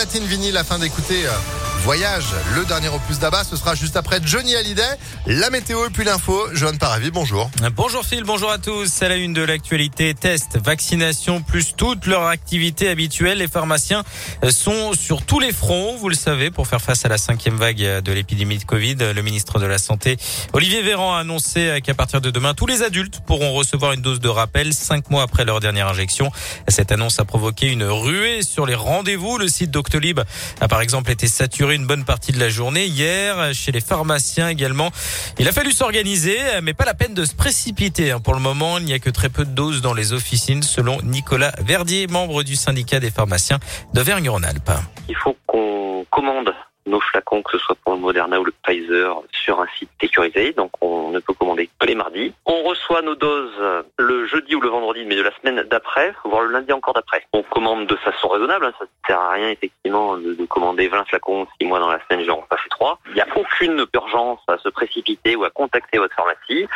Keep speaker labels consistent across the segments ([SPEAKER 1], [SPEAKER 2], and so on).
[SPEAKER 1] platine vinyle afin d'écouter euh, Voyage, le dernier opus d'Abba. Ce sera juste après Johnny Hallyday. La météo et puis l'info. Johan Paravi, bonjour.
[SPEAKER 2] Bonjour Phil, bonjour à tous. C'est la une de l'actualité. Test, vaccination, plus toute leur activité habituelle. Les pharmaciens sont sur tous les fronts, vous le savez, pour faire face à la cinquième vague de l'épidémie de Covid. Le ministre de la Santé, Olivier Véran, a annoncé qu'à partir de demain, tous les adultes pourront recevoir une dose de rappel cinq mois après leur dernière injection. Cette annonce a provoqué une ruée sur les rendez-vous. Le site Doctolib a par exemple été saturé une bonne partie de la journée hier chez les pharmaciens également. Il a fallu s'organiser, mais pas la peine de se précipiter. Hein. Pour le moment, il n'y a que très peu de doses dans les officines, selon Nicolas Verdier, membre du syndicat des pharmaciens d'Auvergne-Rhône-Alpes.
[SPEAKER 3] Il faut qu'on commande nos flacons, que ce soit pour le Moderna ou le Pfizer, sur un site sécurisé. Donc on ne peut commander les mardis. On reçoit nos doses le jeudi ou le vendredi, mais de la semaine d'après, voire le lundi encore d'après. On commande de façon raisonnable. Hein. Ça ne sert à rien effectivement de, commander 20 flacons si moi dans la semaine j'en pas fait 3. Il n'y a aucune urgence à se précipiter ou à contacter votre pharmacie.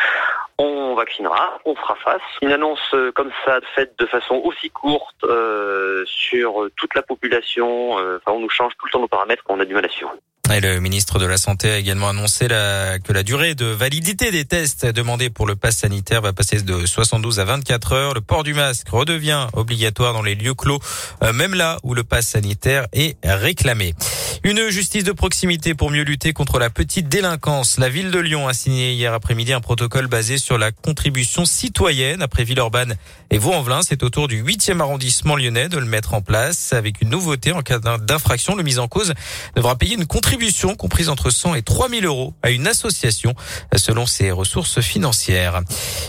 [SPEAKER 3] On vaccinera, on fera face. Une annonce euh, comme ça faite de façon aussi courte euh, sur toute la population, euh, enfin, on nous change tout le temps nos paramètres qu'on a du mal à suivre.
[SPEAKER 2] Le ministre de la Santé a également annoncé que la durée de validité des tests demandés pour le pass sanitaire va passer de 72 à 24 heures. Le port du masque redevient obligatoire dans les lieux clos, euh, même là où le pass sanitaire est réclamé. Une justice de proximité pour mieux lutter contre la petite délinquance. La ville de Lyon a signé hier après-midi un protocole basé sur la contribution citoyenne après Villeurbanne et Vaux-en-Velin. C'est au tour du 8e arrondissement lyonnais de le mettre en place avec une nouveauté en cas d'infraction. Le mise en cause devra payer une contribution comprise entre 100 et 3000 euros à une association selon ses ressources financières.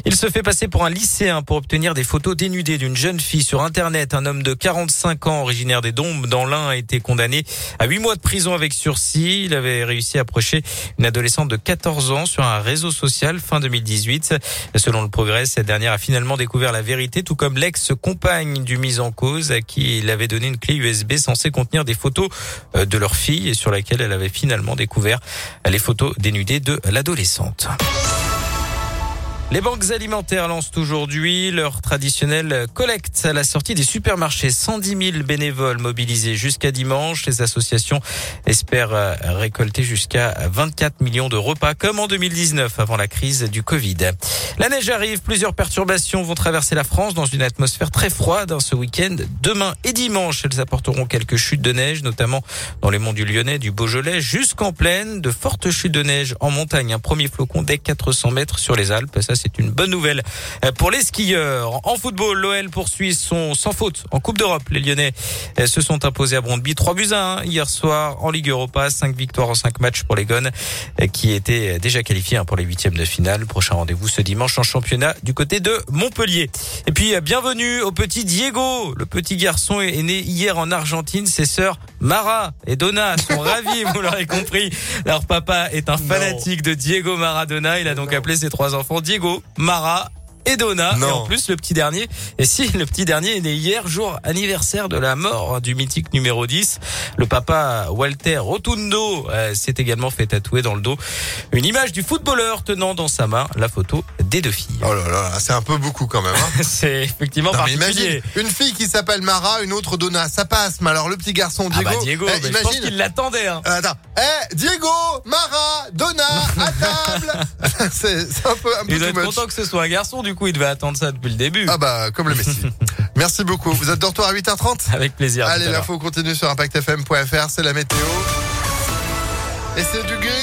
[SPEAKER 2] Il se fait passer pour un lycéen pour obtenir des photos dénudées d'une jeune fille sur Internet. Un homme de 45 ans originaire des Dombes dans l'Ain a été condamné à 8 mois de prison avec sursis. Il avait réussi à approcher une adolescente de 14 ans sur un réseau social fin 2018. Selon le progrès, cette dernière a finalement découvert la vérité, tout comme l'ex-compagne du mis en cause à qui il avait donné une clé USB censée contenir des photos euh, de leur fille et sur laquelle elle avait finalement découvert les photos dénudées de l'adolescente. Les banques alimentaires lancent aujourd'hui leur traditionnelle collecte à la sortie des supermarchés. 110 000 bénévoles mobilisés jusqu'à dimanche. Les associations espèrent euh, récolter jusqu'à 24 millions de repas comme en 2019 avant la crise du Covid. La neige arrive. Plusieurs perturbations vont traverser la France dans une atmosphère très froide hein, ce week-end. Demain et dimanche, elles apporteront quelques chutes de neige, notamment dans les monts du Lyonnais, du Beaujolais, jusqu'en plaine. De fortes chutes de neige en montagne. Un premier flocon dès 400 mètres sur les Alpes. C'est une bonne nouvelle euh, pour les skieurs. En football, l'OL poursuit son sans faute en Coupe d'Europe. Les Lyonnais euh, se sont imposés à Brondby 3 buts à 1 hier soir en Ligue Europa. 5 victoires en 5 matchs pour les Gones euh, qui étaient déjà qualifiés hein, pour les huitièmes de finale. Prochain rendez-vous ce dimanche en championnat du côté de Montpellier. Et puis bienvenue au petit Diego. Le petit garçon est né hier en Argentine. Ses sœurs Mara et Donna sont ravis, vous l'aurez compris. Leur papa est un fanatique de Diego Maradona. Il a donc appelé ses trois enfants Diego, Mara et Donna. Et en plus, le petit dernier. Et si, le petit dernier est né hier, jour anniversaire de la mort du mythique numéro 10. Le papa Walter Rotundo euh, s'est également fait tatouer dans le dos une image du footballeur tenant dans sa main la photo des deux filles.
[SPEAKER 1] Oh là là, c'est un peu beaucoup quand même. Hein.
[SPEAKER 2] c'est effectivement non, particulier.
[SPEAKER 1] une fille qui s'appelle Mara, une autre Donna, ça passe. Mais alors le petit garçon Diego,
[SPEAKER 2] ah bah Diego, eh, imagine. je pense qu'il l'attendait. Hein.
[SPEAKER 1] Euh, attends, eh Diego, Mara, Donna, à table. c'est un peu un peu
[SPEAKER 2] Il doit être content que ce soit un garçon du coup, il devait attendre ça depuis le début.
[SPEAKER 1] Ah bah, comme le Messi. Merci beaucoup. Vous êtes de retour à 8h30
[SPEAKER 2] Avec plaisir.
[SPEAKER 1] Allez, l'info continue sur impactfm.fr, c'est la météo. Et c'est du gris.